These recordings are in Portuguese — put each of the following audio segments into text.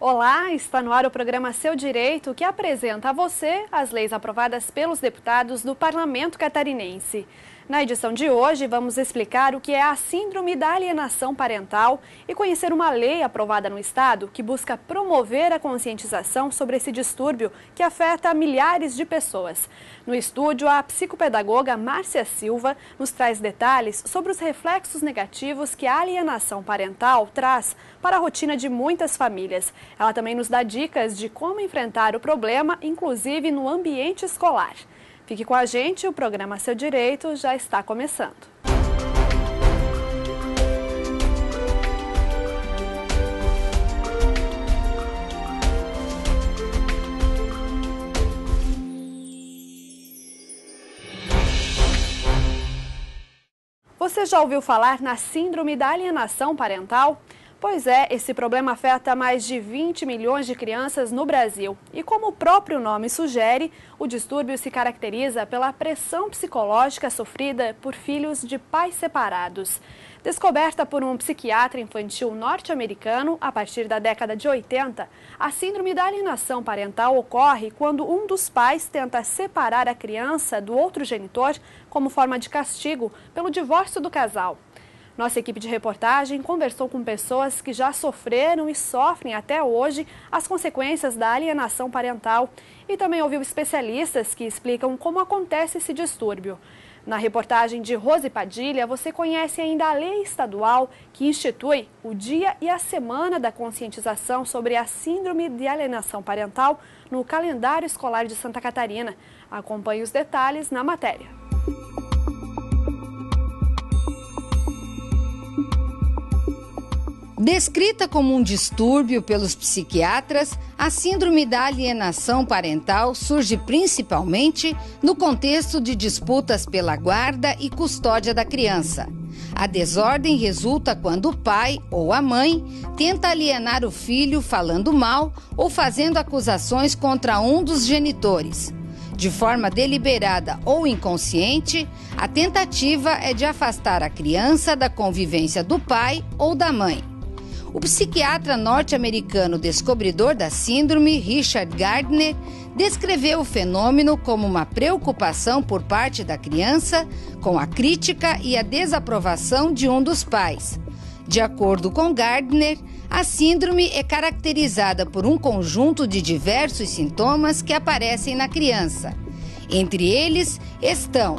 Olá, está no ar o programa Seu Direito, que apresenta a você as leis aprovadas pelos deputados do Parlamento Catarinense. Na edição de hoje, vamos explicar o que é a Síndrome da Alienação Parental e conhecer uma lei aprovada no Estado que busca promover a conscientização sobre esse distúrbio que afeta milhares de pessoas. No estúdio, a psicopedagoga Márcia Silva nos traz detalhes sobre os reflexos negativos que a alienação parental traz para a rotina de muitas famílias. Ela também nos dá dicas de como enfrentar o problema, inclusive no ambiente escolar. Fique com a gente, o programa Seu Direito já está começando. Você já ouviu falar na Síndrome da Alienação Parental? Pois é, esse problema afeta mais de 20 milhões de crianças no Brasil. E como o próprio nome sugere, o distúrbio se caracteriza pela pressão psicológica sofrida por filhos de pais separados. Descoberta por um psiquiatra infantil norte-americano a partir da década de 80, a síndrome da alienação parental ocorre quando um dos pais tenta separar a criança do outro genitor como forma de castigo pelo divórcio do casal. Nossa equipe de reportagem conversou com pessoas que já sofreram e sofrem até hoje as consequências da alienação parental e também ouviu especialistas que explicam como acontece esse distúrbio. Na reportagem de Rose Padilha, você conhece ainda a lei estadual que institui o dia e a semana da conscientização sobre a síndrome de alienação parental no calendário escolar de Santa Catarina. Acompanhe os detalhes na matéria. Descrita como um distúrbio pelos psiquiatras, a síndrome da alienação parental surge principalmente no contexto de disputas pela guarda e custódia da criança. A desordem resulta quando o pai ou a mãe tenta alienar o filho falando mal ou fazendo acusações contra um dos genitores. De forma deliberada ou inconsciente, a tentativa é de afastar a criança da convivência do pai ou da mãe. O psiquiatra norte-americano descobridor da síndrome, Richard Gardner, descreveu o fenômeno como uma preocupação por parte da criança com a crítica e a desaprovação de um dos pais. De acordo com Gardner, a síndrome é caracterizada por um conjunto de diversos sintomas que aparecem na criança. Entre eles estão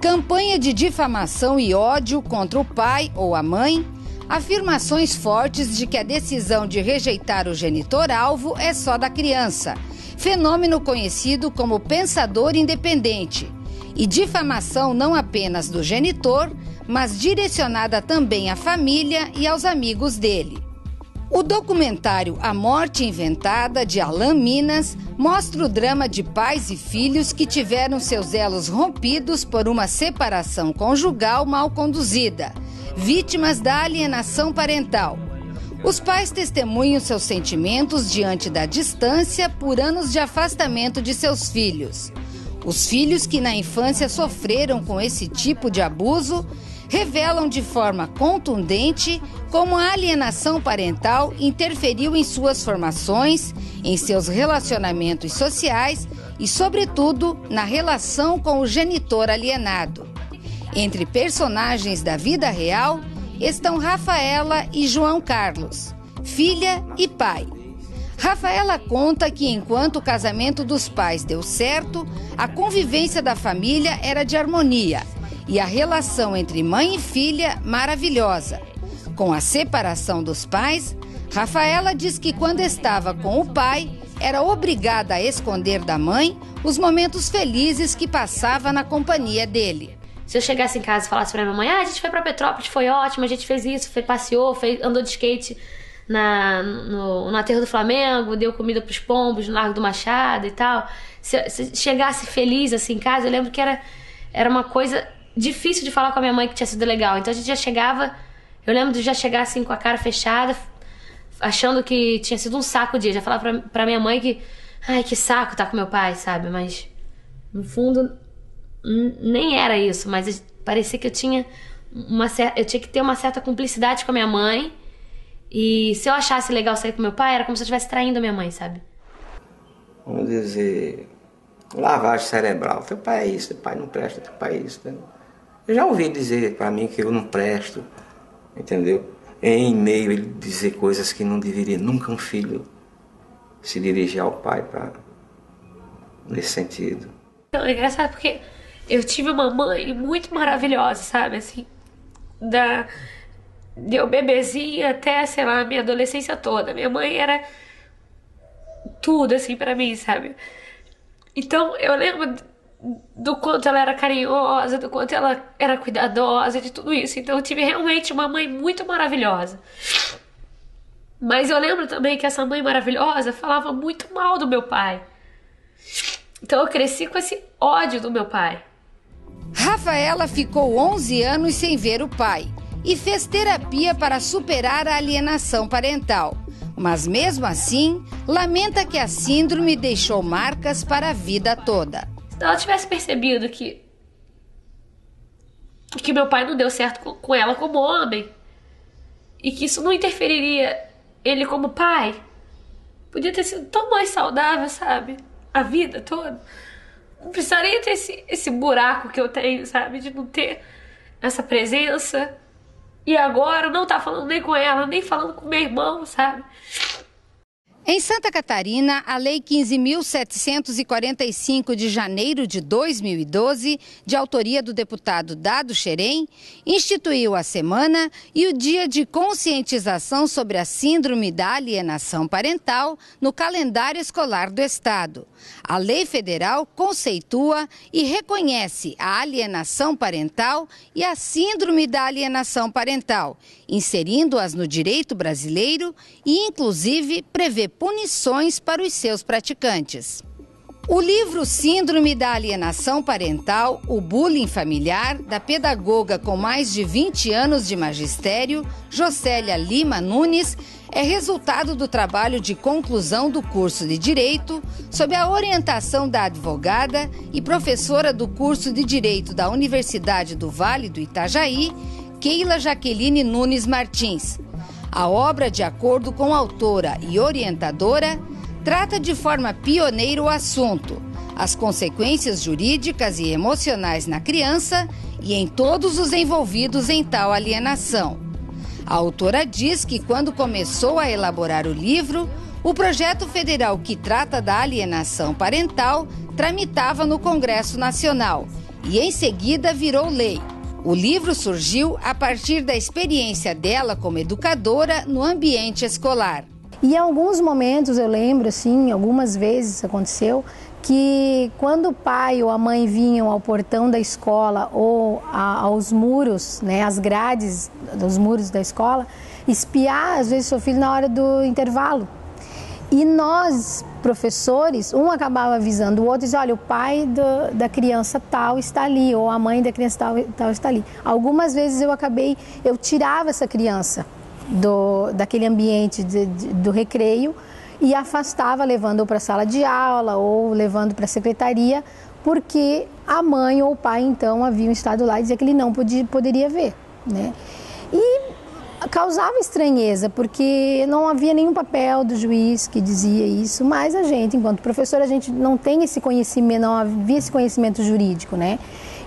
campanha de difamação e ódio contra o pai ou a mãe afirmações fortes de que a decisão de rejeitar o genitor-alvo é só da criança, fenômeno conhecido como pensador independente, e difamação não apenas do genitor, mas direcionada também à família e aos amigos dele. O documentário A Morte Inventada, de Alain Minas, mostra o drama de pais e filhos que tiveram seus elos rompidos por uma separação conjugal mal conduzida vítimas da alienação parental. Os pais testemunham seus sentimentos diante da distância por anos de afastamento de seus filhos. Os filhos que na infância sofreram com esse tipo de abuso revelam de forma contundente como a alienação parental interferiu em suas formações, em seus relacionamentos sociais e, sobretudo, na relação com o genitor alienado. Entre personagens da vida real estão Rafaela e João Carlos, filha e pai. Rafaela conta que enquanto o casamento dos pais deu certo, a convivência da família era de harmonia e a relação entre mãe e filha maravilhosa. Com a separação dos pais, Rafaela diz que quando estava com o pai, era obrigada a esconder da mãe os momentos felizes que passava na companhia dele. Se eu chegasse em casa e falasse pra minha mãe, ah, a gente foi pra Petrópolis, foi ótimo, a gente fez isso, foi, passeou, fez, andou de skate na, no, no aterro do Flamengo, deu comida pros pombos no Largo do Machado e tal. Se, se chegasse feliz assim em casa, eu lembro que era, era uma coisa difícil de falar com a minha mãe que tinha sido legal. Então a gente já chegava, eu lembro de já chegar assim com a cara fechada, achando que tinha sido um saco o dia. Já falava pra, pra minha mãe que, ai, que saco tá com meu pai, sabe? Mas no fundo nem era isso, mas parecia que eu tinha uma eu tinha que ter uma certa cumplicidade com a minha mãe E se eu achasse legal sair com meu pai, era como se eu estivesse traindo a minha mãe, sabe? Vamos dizer, lavagem cerebral. Teu pai é isso, teu pai não presta, teu pai é isso. Entendeu? Eu já ouvi dizer para mim que eu não presto, entendeu? Em e-mail ele dizer coisas que não deveria nunca um filho se dirigir ao pai para nesse sentido. Então, é engraçado porque eu tive uma mãe muito maravilhosa, sabe? Assim, da deu bebezinha até, sei lá, minha adolescência toda. Minha mãe era tudo assim para mim, sabe? Então, eu lembro do quanto ela era carinhosa, do quanto ela era cuidadosa, de tudo isso. Então, eu tive realmente uma mãe muito maravilhosa. Mas eu lembro também que essa mãe maravilhosa falava muito mal do meu pai. Então eu cresci com esse ódio do meu pai. Rafaela ficou 11 anos sem ver o pai e fez terapia para superar a alienação parental. Mas mesmo assim, lamenta que a síndrome deixou marcas para a vida toda. Se ela tivesse percebido que que meu pai não deu certo com, ela como homem e que isso não interferiria ele como pai, podia ter sido tão mais saudável, sabe? A vida toda. Não precisaria ter esse, esse buraco que eu tenho, sabe? De não ter essa presença. E agora não tá falando nem com ela, nem falando com meu irmão, sabe? Em Santa Catarina, a Lei 15.745 de janeiro de 2012, de autoria do deputado Dado Xerém, instituiu a semana e o dia de conscientização sobre a síndrome da alienação parental no calendário escolar do Estado. A lei federal conceitua e reconhece a alienação parental e a síndrome da alienação parental, inserindo-as no direito brasileiro e, inclusive, prevê punições para os seus praticantes. O livro Síndrome da Alienação Parental, o Bullying Familiar, da pedagoga com mais de 20 anos de magistério, Jocélia Lima Nunes, é resultado do trabalho de conclusão do curso de Direito, sob a orientação da advogada e professora do curso de Direito da Universidade do Vale do Itajaí, Keila Jaqueline Nunes Martins. A obra, de acordo com a autora e orientadora, trata de forma pioneira o assunto, as consequências jurídicas e emocionais na criança e em todos os envolvidos em tal alienação. A autora diz que quando começou a elaborar o livro, o projeto federal que trata da alienação parental tramitava no Congresso Nacional e em seguida virou lei. O livro surgiu a partir da experiência dela como educadora no ambiente escolar. E em alguns momentos eu lembro, assim, algumas vezes aconteceu, que quando o pai ou a mãe vinham ao portão da escola ou a, aos muros, né, as grades dos muros da escola, espiar às vezes seu filho na hora do intervalo. E nós, professores, um acabava avisando o outro, dizia, olha, o pai do, da criança tal está ali, ou a mãe da criança tal, tal está ali. Algumas vezes eu acabei, eu tirava essa criança do, daquele ambiente de, de, do recreio e afastava, levando para a sala de aula ou levando para a secretaria, porque a mãe ou o pai então haviam estado lá e dizia que ele não podia, poderia ver. Né? E causava estranheza, porque não havia nenhum papel do juiz que dizia isso, mas a gente, enquanto professor, a gente não tem esse conhecimento, não havia esse conhecimento jurídico, né?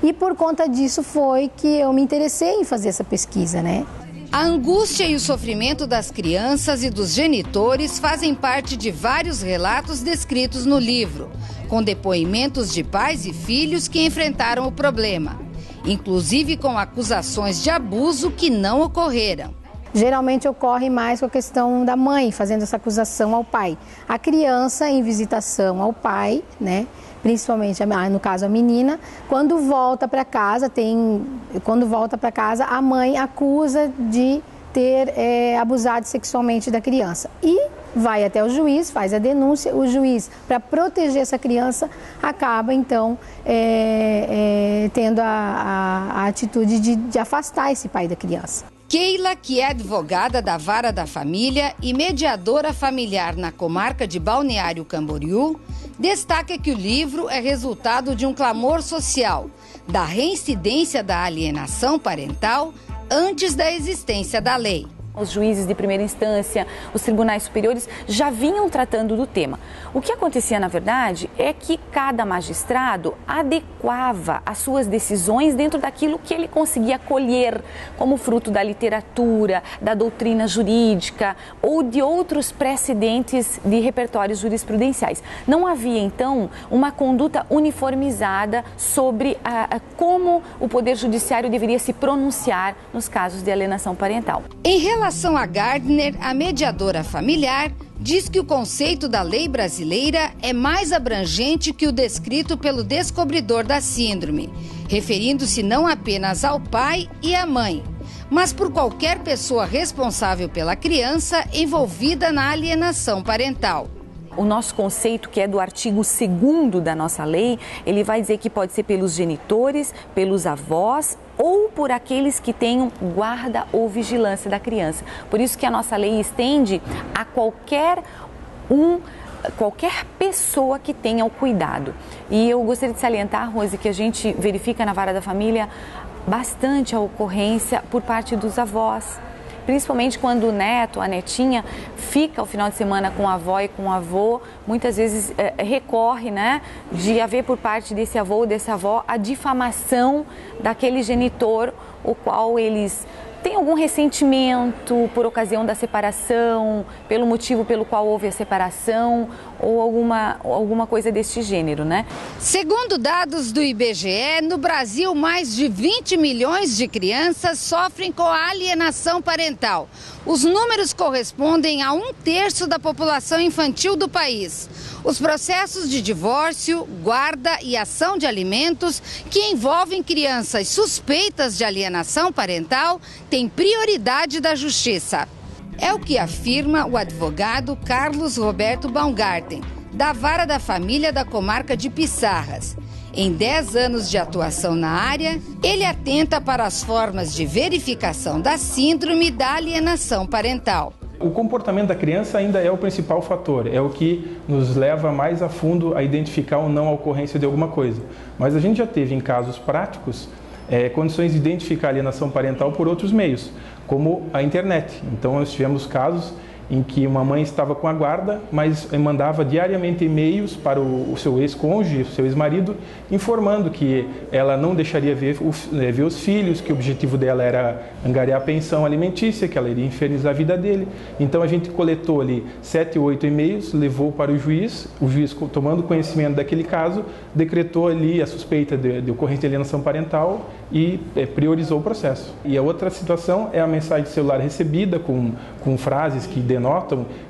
E por conta disso foi que eu me interessei em fazer essa pesquisa, né? A angústia e o sofrimento das crianças e dos genitores fazem parte de vários relatos descritos no livro, com depoimentos de pais e filhos que enfrentaram o problema, inclusive com acusações de abuso que não ocorreram. Geralmente ocorre mais com a questão da mãe fazendo essa acusação ao pai. A criança em visitação ao pai, né? principalmente no caso a menina, quando volta para casa, tem, quando volta para casa, a mãe acusa de ter é, abusado sexualmente da criança e vai até o juiz, faz a denúncia, o juiz, para proteger essa criança, acaba então é, é, tendo a, a, a atitude de, de afastar esse pai da criança. Keila, que é advogada da Vara da Família e mediadora familiar na comarca de Balneário Camboriú, destaca que o livro é resultado de um clamor social da reincidência da alienação parental antes da existência da lei. Os juízes de primeira instância, os tribunais superiores já vinham tratando do tema. O que acontecia, na verdade, é que cada magistrado adequava as suas decisões dentro daquilo que ele conseguia colher como fruto da literatura, da doutrina jurídica ou de outros precedentes de repertórios jurisprudenciais. Não havia, então, uma conduta uniformizada sobre a, a, como o Poder Judiciário deveria se pronunciar nos casos de alienação parental. Em relação a Gardner, a mediadora familiar diz que o conceito da lei brasileira é mais abrangente que o descrito pelo descobridor da síndrome, referindo-se não apenas ao pai e à mãe, mas por qualquer pessoa responsável pela criança envolvida na alienação parental. O nosso conceito, que é do artigo 2 da nossa lei, ele vai dizer que pode ser pelos genitores, pelos avós ou por aqueles que tenham guarda ou vigilância da criança. Por isso que a nossa lei estende a qualquer um qualquer pessoa que tenha o cuidado. E eu gostaria de salientar, Rose, que a gente verifica na vara da família bastante a ocorrência por parte dos avós principalmente quando o neto, a netinha, fica o final de semana com a avó e com o avô, muitas vezes é, recorre, né, de haver por parte desse avô ou dessa avó a difamação daquele genitor, o qual eles tem algum ressentimento por ocasião da separação, pelo motivo pelo qual houve a separação ou alguma, alguma coisa deste gênero, né? Segundo dados do IBGE, no Brasil, mais de 20 milhões de crianças sofrem com alienação parental. Os números correspondem a um terço da população infantil do país. Os processos de divórcio, guarda e ação de alimentos que envolvem crianças suspeitas de alienação parental têm prioridade da Justiça. É o que afirma o advogado Carlos Roberto Baumgarten, da Vara da Família da Comarca de Pissarras. Em 10 anos de atuação na área, ele atenta para as formas de verificação da síndrome da alienação parental. O comportamento da criança ainda é o principal fator, é o que nos leva mais a fundo a identificar ou não a ocorrência de alguma coisa. Mas a gente já teve em casos práticos é, condições de identificar alienação parental por outros meios, como a internet. Então nós tivemos casos em que uma mãe estava com a guarda, mas mandava diariamente e-mails para o, seu ex-cônjuge, seu ex-marido, informando que ela não deixaria ver, eh, ver, os filhos, que o objetivo dela era angariar a pensão alimentícia, que ela iria infernizar a vida dele. Então a gente coletou ali sete oito e-mails, levou para o juiz, o juiz, tomando conhecimento daquele caso, decretou ali a suspeita de, de ocorrência de alienação parental e é, priorizou o processo. E a outra situação é a mensagem celular recebida com, com frases que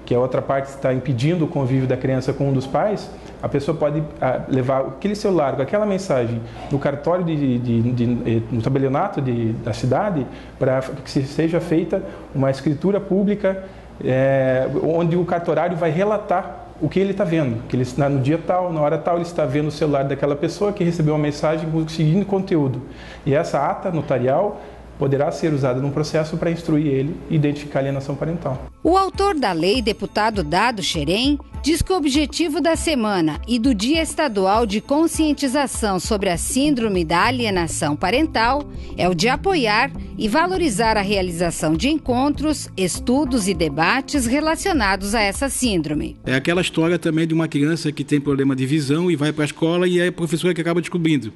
que a outra parte está impedindo o convívio da criança com um dos pais, a pessoa pode a, levar aquele celular com aquela mensagem no cartório de, de, de, de no tabelionato da cidade para que seja feita uma escritura pública é, onde o cartorário vai relatar o que ele está vendo, que ele no dia tal, na hora tal, ele está vendo o celular daquela pessoa que recebeu uma mensagem com o seguinte conteúdo. E essa ata notarial poderá ser usada num processo para instruir ele e identificar a alienação parental. O autor da lei, deputado Dado Xerém, diz que o objetivo da semana e do Dia Estadual de Conscientização sobre a Síndrome da Alienação Parental é o de apoiar e valorizar a realização de encontros, estudos e debates relacionados a essa síndrome. É aquela história também de uma criança que tem problema de visão e vai para a escola e é a professora que acaba descobrindo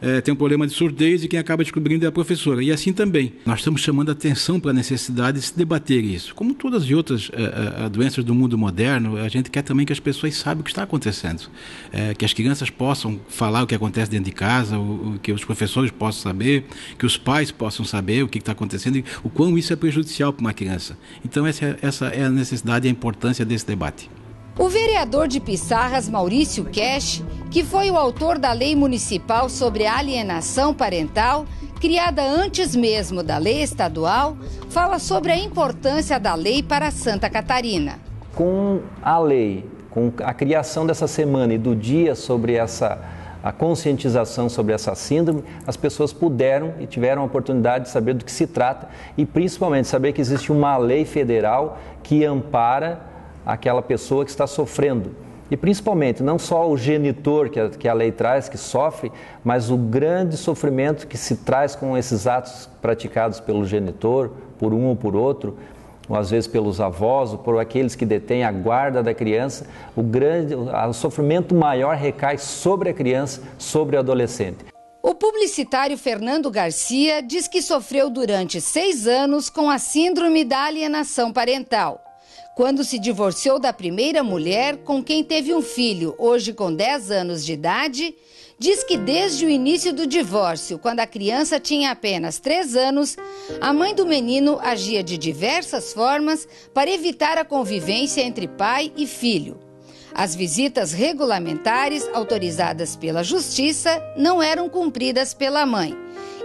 é, tem um problema de surdez e quem acaba descobrindo é a professora. E assim também. Nós estamos chamando atenção para a necessidade de se debater isso. Como todas as outras é, é, doenças do mundo moderno, a gente quer também que as pessoas saibam o que está acontecendo. É, que as crianças possam falar o que acontece dentro de casa, o, o, que os professores possam saber, que os pais possam saber o que está acontecendo e o quão isso é prejudicial para uma criança. Então, essa, essa é a necessidade e a importância desse debate. O vereador de Pissarras, Maurício Cash, que foi o autor da lei municipal sobre alienação parental, criada antes mesmo da lei estadual, fala sobre a importância da lei para Santa Catarina. Com a lei, com a criação dessa semana e do dia sobre essa a conscientização sobre essa síndrome, as pessoas puderam e tiveram a oportunidade de saber do que se trata e principalmente saber que existe uma lei federal que ampara aquela pessoa que está sofrendo. E principalmente, não só o genitor que a, que a lei traz, que sofre, mas o grande sofrimento que se traz com esses atos praticados pelo genitor, por um ou por outro, às vezes pelos avós ou por aqueles que detêm a guarda da criança, o grande, o sofrimento maior recai sobre a criança, sobre o adolescente. O publicitário Fernando Garcia diz que sofreu durante seis anos com a síndrome da alienação parental. Quando se divorciou da primeira mulher com quem teve um filho, hoje com 10 anos de idade, diz que desde o início do divórcio, quando a criança tinha apenas 3 anos, a mãe do menino agia de diversas formas para evitar a convivência entre pai e filho. As visitas regulamentares autorizadas pela Justiça não eram cumpridas pela mãe.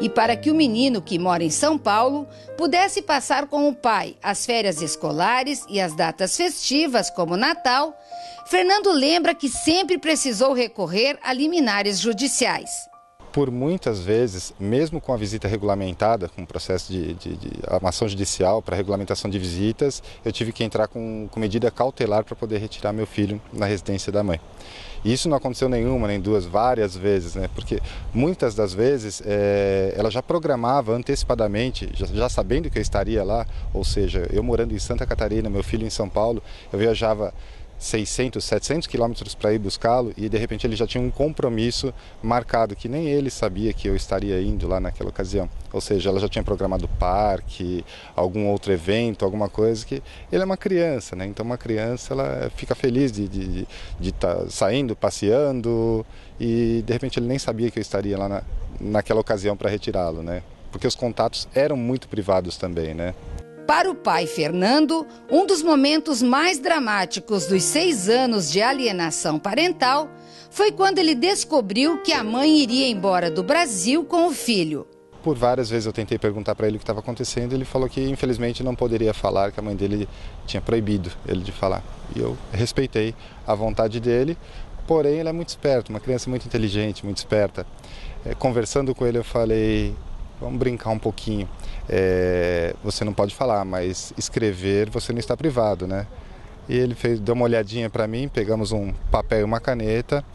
E para que o menino que mora em São Paulo pudesse passar com o pai as férias escolares e as datas festivas, como Natal, Fernando lembra que sempre precisou recorrer a liminares judiciais por muitas vezes, mesmo com a visita regulamentada, com o processo de, de, de ação judicial para regulamentação de visitas, eu tive que entrar com, com medida cautelar para poder retirar meu filho na residência da mãe. E isso não aconteceu nenhuma, nem duas, várias vezes, né? Porque muitas das vezes é, ela já programava antecipadamente, já, já, sabendo que eu estaria lá, ou seja, eu morando em Santa Catarina, meu filho em São Paulo, eu viajava 600, 700 quilômetros para ir buscá-lo e de repente ele já tinha um compromisso marcado que nem ele sabia que eu estaria indo lá naquela ocasião. Ou seja, ela já tinha programado parque, algum outro evento, alguma coisa que ele é uma criança, né? Então uma criança ela fica feliz de estar de, de tá saindo, passeando e de repente ele nem sabia que eu estaria lá na, naquela ocasião para retirá-lo, né? Porque os contatos eram muito privados também, né? Para o pai Fernando, um dos momentos mais dramáticos dos seis anos de alienação parental foi quando ele descobriu que a mãe iria embora do Brasil com o filho. Por várias vezes eu tentei perguntar para ele o que estava acontecendo, ele falou que infelizmente não poderia falar, que a mãe dele tinha proibido ele de falar. E eu respeitei a vontade dele, porém ele é muito esperto, uma criança muito inteligente, muito esperta. É, conversando com ele eu falei, vamos brincar um pouquinho é, você não pode falar, mas escrever você não está privado, né? E ele fez, deu uma olhadinha para mim, pegamos um papel e uma caneta,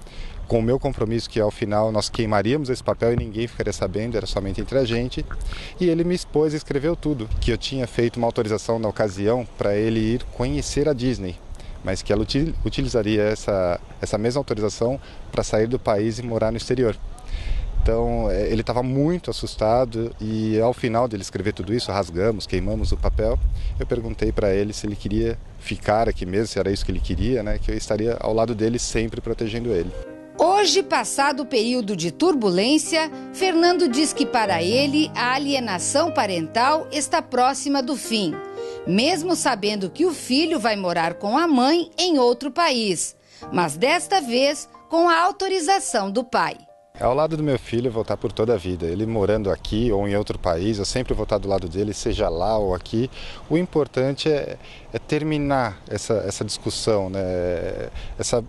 com o meu compromisso que ao final nós queimaríamos esse papel e ninguém ficaria sabendo, era somente entre a gente. E ele me expôs e escreveu tudo, que eu tinha feito uma autorização na ocasião para ele ir conhecer a Disney, mas que ela utilizaria essa, essa mesma autorização para sair do país e morar no exterior. Então é, ele estava muito assustado e ao final dele escrever tudo isso, rasgamos, queimamos o papel. Eu perguntei para ele se ele queria ficar aqui mesmo, se era isso que ele queria, né? Que eu estaria ao lado dele sempre protegendo ele. Hoje, passado o período de turbulência, Fernando diz que para ele a alienação parental está próxima do fim, mesmo sabendo que o filho vai morar com a mãe em outro país, mas desta vez com a autorização do pai. Ao lado do meu filho, vou por toda a vida. Ele morando aqui ou em outro país, eu sempre vou estar do lado dele, seja lá ou aqui. O importante é, é terminar essa, essa discussão, né? essa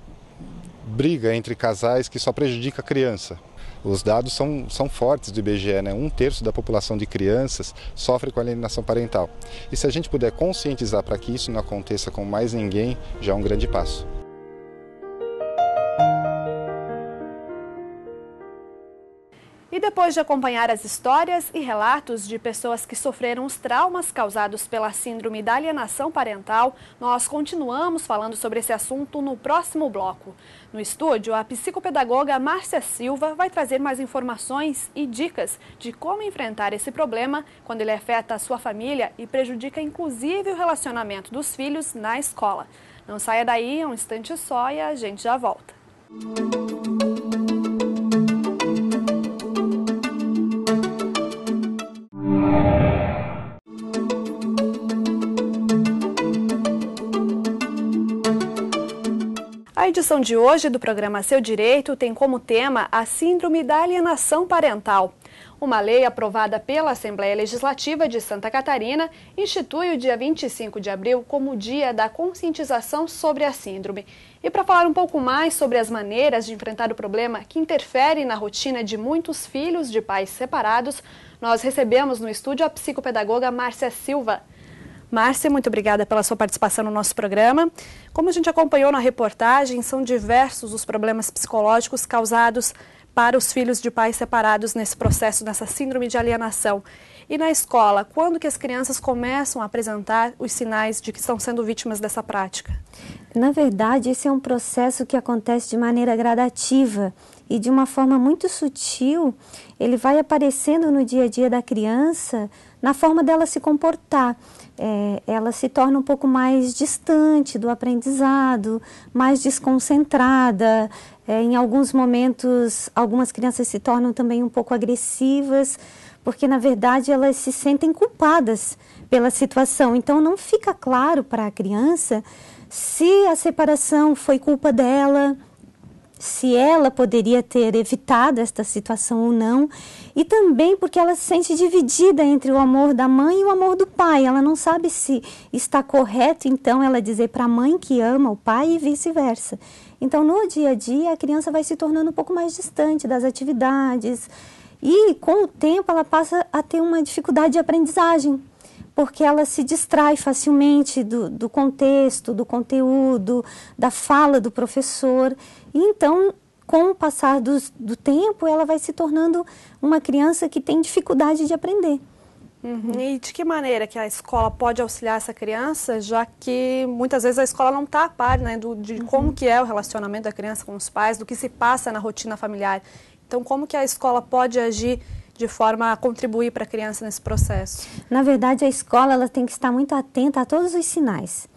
briga entre casais que só prejudica a criança. Os dados são, são fortes do IBGE, né? um terço da população de crianças sofre com alienação parental. E se a gente puder conscientizar para que isso não aconteça com mais ninguém, já é um grande passo. E depois de acompanhar as histórias e relatos de pessoas que sofreram os traumas causados pela síndrome da alienação parental, nós continuamos falando sobre esse assunto no próximo bloco. No estúdio, a psicopedagoga Márcia Silva vai trazer mais informações e dicas de como enfrentar esse problema quando ele afeta a sua família e prejudica inclusive o relacionamento dos filhos na escola. Não saia daí, um instante só e a gente já volta. Música edição de hoje do programa Seu Direito tem como tema a Síndrome da Alienação Parental. Uma lei aprovada pela Assembleia Legislativa de Santa Catarina institui o dia 25 de abril como Dia da Conscientização sobre a Síndrome. E para falar um pouco mais sobre as maneiras de enfrentar o problema que interfere na rotina de muitos filhos de pais separados, nós recebemos no estúdio a psicopedagoga Márcia Silva. Márcia, muito obrigada pela sua participação no nosso programa. Como a gente acompanhou na reportagem, são diversos os problemas psicológicos causados para os filhos de pais separados nesse processo, nessa síndrome de alienação. E na escola, quando que as crianças começam a apresentar os sinais de que estão sendo vítimas dessa prática? Na verdade, esse é um processo que acontece de maneira gradativa e de uma forma muito sutil, ele vai aparecendo no dia a dia da criança na forma dela se comportar. É, ela se torna um pouco mais distante do aprendizado, mais desconcentrada. É, em alguns momentos, algumas crianças se tornam também um pouco agressivas, porque na verdade elas se sentem culpadas pela situação. Então não fica claro para a criança se a separação foi culpa dela, se ela poderia ter evitado esta situação ou não, e também porque ela se sente dividida entre o amor da mãe e o amor do pai. Ela não sabe se está correto, então, ela dizer para a mãe que ama o pai e vice-versa. Então, no dia a dia, a criança vai se tornando um pouco mais distante das atividades, e com o tempo ela passa a ter uma dificuldade de aprendizagem, porque ela se distrai facilmente do, do contexto, do conteúdo, da fala do professor. E então, com o passar do, do tempo, ela vai se tornando uma criança que tem dificuldade de aprender. Uhum. E de que maneira que a escola pode auxiliar essa criança, já que muitas vezes a escola não está a par né, do, de uhum. como que é o relacionamento da criança com os pais, do que se passa na rotina familiar. Então, como que a escola pode agir de forma a contribuir para a criança nesse processo? Na verdade, a escola ela tem que estar muito atenta a todos os sinais.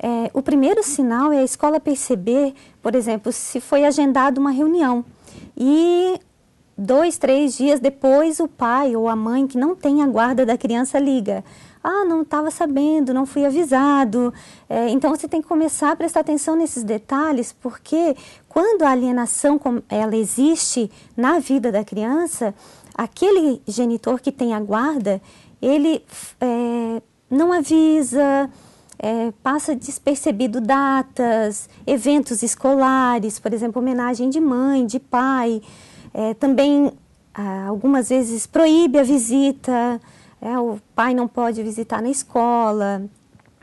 É, o primeiro sinal é a escola perceber, por exemplo, se foi agendada uma reunião e dois, três dias depois o pai ou a mãe que não tem a guarda da criança liga. Ah, não estava sabendo, não fui avisado. É, então você tem que começar a prestar atenção nesses detalhes, porque quando a alienação ela existe na vida da criança, aquele genitor que tem a guarda, ele é, não avisa, é, passa despercebido datas, eventos escolares, por exemplo, homenagem de mãe, de pai. É, também, ah, algumas vezes, proíbe a visita, é, o pai não pode visitar na escola,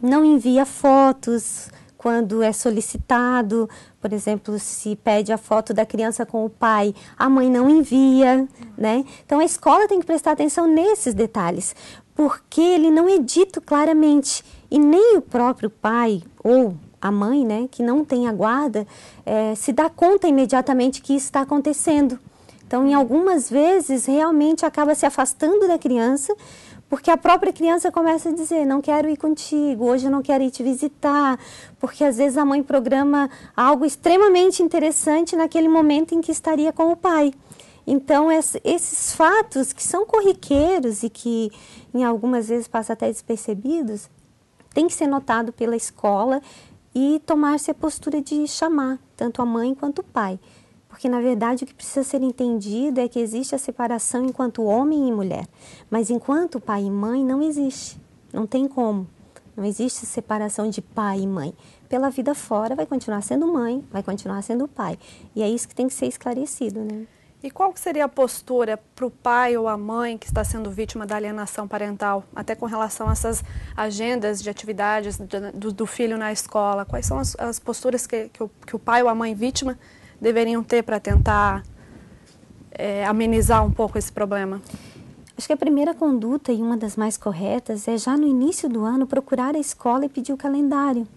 não envia fotos quando é solicitado, por exemplo, se pede a foto da criança com o pai, a mãe não envia, né? Então a escola tem que prestar atenção nesses detalhes, porque ele não é dito claramente e nem o próprio pai ou a mãe, né, que não tem a guarda, é, se dá conta imediatamente que isso está acontecendo. Então, em algumas vezes, realmente acaba se afastando da criança porque a própria criança começa a dizer: não quero ir contigo, hoje eu não quero ir te visitar, porque às vezes a mãe programa algo extremamente interessante naquele momento em que estaria com o pai. Então, esses fatos que são corriqueiros e que em algumas vezes passam até despercebidos, tem que ser notado pela escola e tomar-se a postura de chamar tanto a mãe quanto o pai. Porque, na verdade, o que precisa ser entendido é que existe a separação enquanto homem e mulher. Mas enquanto pai e mãe, não existe. Não tem como. Não existe separação de pai e mãe. Pela vida fora, vai continuar sendo mãe, vai continuar sendo pai. E é isso que tem que ser esclarecido, né? E qual seria a postura para o pai ou a mãe que está sendo vítima da alienação parental, até com relação a essas agendas de atividades do, do filho na escola? Quais são as, as posturas que, que o, que o pai ou a mãe vítima deveriam ter para tentar é, amenizar um pouco esse problema? Acho que a primeira conduta e uma das mais corretas é já no início do ano procurar a escola e pedir o calendário.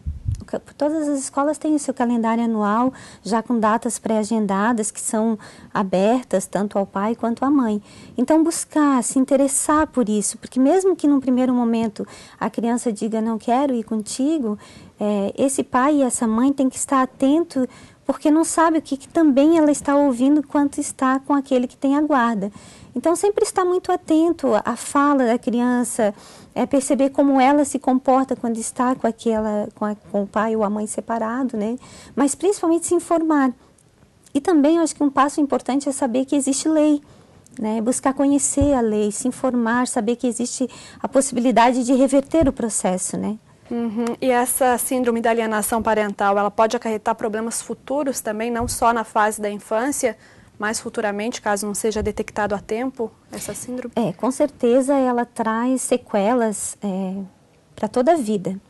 Todas as escolas têm o seu calendário anual, já com datas pré-agendadas que são abertas tanto ao pai quanto à mãe. Então, buscar, se interessar por isso, porque mesmo que num primeiro momento a criança diga não quero ir contigo, é, esse pai e essa mãe têm que estar atento porque não sabe o que, que, também ela está ouvindo quanto está com aquele que tem a guarda. Então, sempre estar muito atento à fala da criança, é perceber como ela se comporta quando está com, aquela, com, a, com o pai ou a mãe separado, né? Mas principalmente se informar. E também, eu acho que um passo importante é saber que existe lei. Né, buscar conhecer a lei, se informar, saber que existe a possibilidade de reverter o processo, né? Uhum. E essa síndrome da alienação parental, ela pode acarretar problemas futuros também, não só na fase da infância, mas futuramente, caso não seja detectado a tempo essa síndrome? É, com certeza ela traz sequelas é, para toda a vida.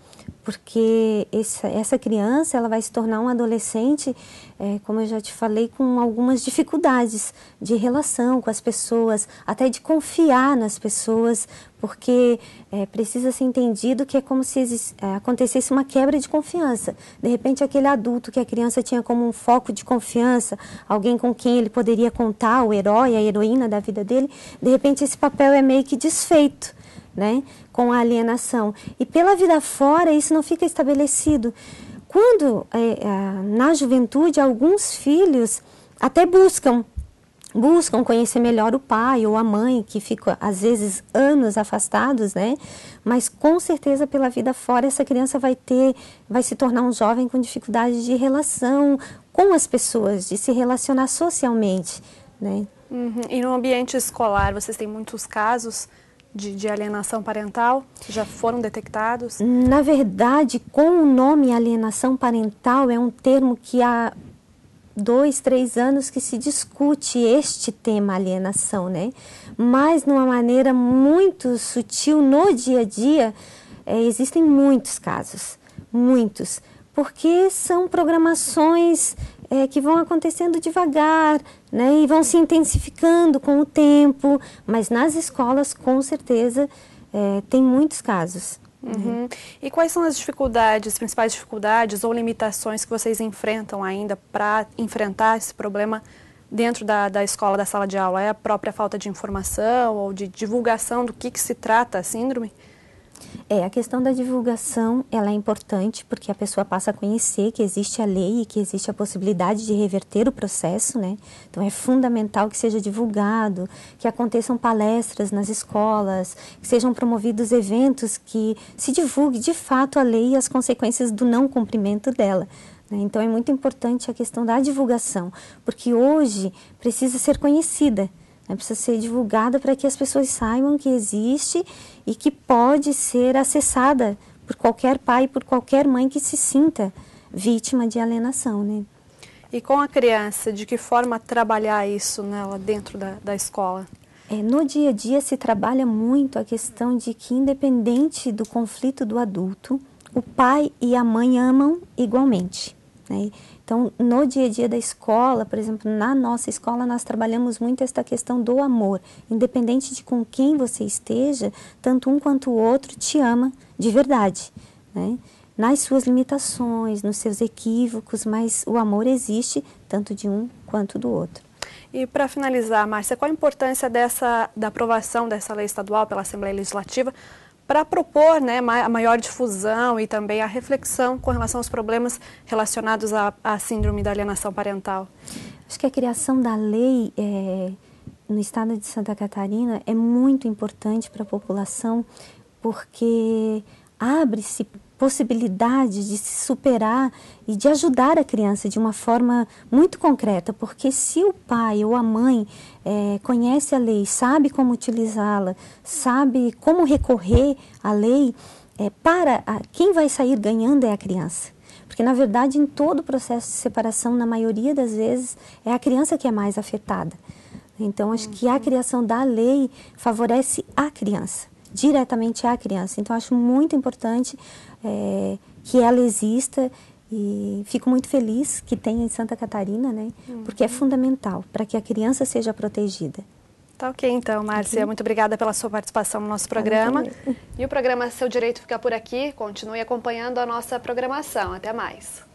Porque essa, essa criança ela vai se tornar um adolescente, é, como eu já te falei, com algumas dificuldades de relação com as pessoas, até de confiar nas pessoas, porque é, precisa ser entendido que é como se é, acontecesse uma quebra de confiança. De repente, aquele adulto que a criança tinha como um foco de confiança, alguém com quem ele poderia contar, o herói, a heroína da vida dele, de repente esse papel é meio que desfeito né, com a alienação. E pela vida fora, isso não fica estabelecido. Quando, é, é, na juventude, alguns filhos até buscam buscam conhecer melhor o pai ou a mãe, que ficam às vezes anos afastados, né? Mas com certeza pela vida fora essa criança vai ter, vai se tornar um jovem com dificuldade de relação com as pessoas, de se relacionar socialmente, né? Uhum. E no ambiente escolar, vocês têm muitos casos de, de, alienação parental já foram detectados? Na verdade, com o nome alienação parental é um termo que há dois, três anos que se discute este tema alienação, né? Mas numa maneira muito sutil no dia a dia é, existem muitos casos, muitos, porque são programações é, que vão acontecendo devagar, né, e vão se intensificando com o tempo, mas nas escolas, com certeza, é, tem muitos casos. Uhum. E quais são as dificuldades, principais dificuldades ou limitações que vocês enfrentam ainda para enfrentar esse problema dentro da, da escola, da sala de aula? É a própria falta de informação ou de divulgação do que, que se trata a síndrome? É, a questão da divulgação, ela é importante porque a pessoa passa a conhecer que existe a lei e que existe a possibilidade de reverter o processo, né? Então é fundamental que seja divulgado, que aconteçam palestras nas escolas, que sejam promovidos eventos que se divulgue de fato a lei e as consequências do não cumprimento dela. Né? Então é muito importante a questão da divulgação, porque hoje precisa ser conhecida né? Precisa ser divulgada para que as pessoas saibam que existe e que pode ser acessada por qualquer pai por qualquer mãe que se sinta vítima de alienação. Né? E com a criança, de que forma trabalhar isso nela dentro da, da escola? É, no dia a dia se trabalha muito a questão de que, independente do conflito do adulto, o pai e a mãe amam igualmente. Né? Então, no dia a dia da escola, por exemplo, na nossa escola, nós trabalhamos muito esta questão do amor. Independente de com quem você esteja, tanto um quanto o outro te ama de verdade. Né? Nas suas limitações, nos seus equívocos, mas o amor existe tanto de um quanto do outro. E para finalizar, Márcia, qual a importância dessa, da aprovação dessa lei estadual pela Assembleia Legislativa para propor né, a maior difusão e também a reflexão com relação aos problemas relacionados à, à síndrome da alienação parental? Acho que a criação da lei é, no estado de Santa Catarina é muito importante para a população porque abre-se possibilidade de se superar e de ajudar a criança de uma forma muito concreta, porque se o pai ou a mãe é, conhece a lei, sabe como utilizá-la, sabe como recorrer à lei, é, para a, quem vai sair ganhando é a criança. Porque, na verdade, em todo o processo de separação, na maioria das vezes, é a criança que é mais afetada. Então, acho que a criação da lei favorece a criança diretamente à criança. Então, acho muito importante é, que ela exista e fico muito feliz que tenha em Santa Catarina, né? Uhum. Porque é fundamental para que a criança seja protegida. Tá ok, então, Márcia. Okay. Muito obrigada pela sua participação no nosso programa. E o programa Seu Direito fica por aqui. Continue acompanhando a nossa programação. Até mais.